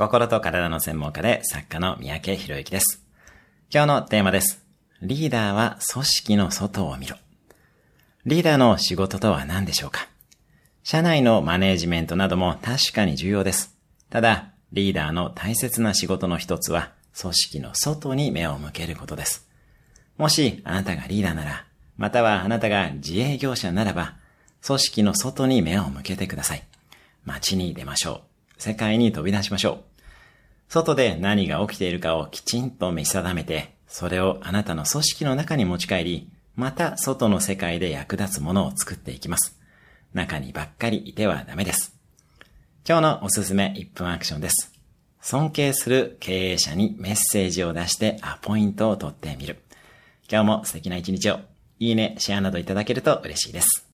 心と体の専門家で作家の三宅博之です。今日のテーマです。リーダーは組織の外を見ろ。リーダーの仕事とは何でしょうか？社内のマネージメントなども確かに重要です。ただ、リーダーの大切な仕事の一つは、組織の外に目を向けることです。もし、あなたがリーダーなら、またはあなたが自営業者ならば、組織の外に目を向けてください。街に出ましょう。世界に飛び出しましょう。外で何が起きているかをきちんと見定めて、それをあなたの組織の中に持ち帰り、また外の世界で役立つものを作っていきます。中にばっかりいてはダメです。今日のおすすめ1分アクションです。尊敬する経営者にメッセージを出してアポイントを取ってみる。今日も素敵な一日を。いいね、シェアなどいただけると嬉しいです。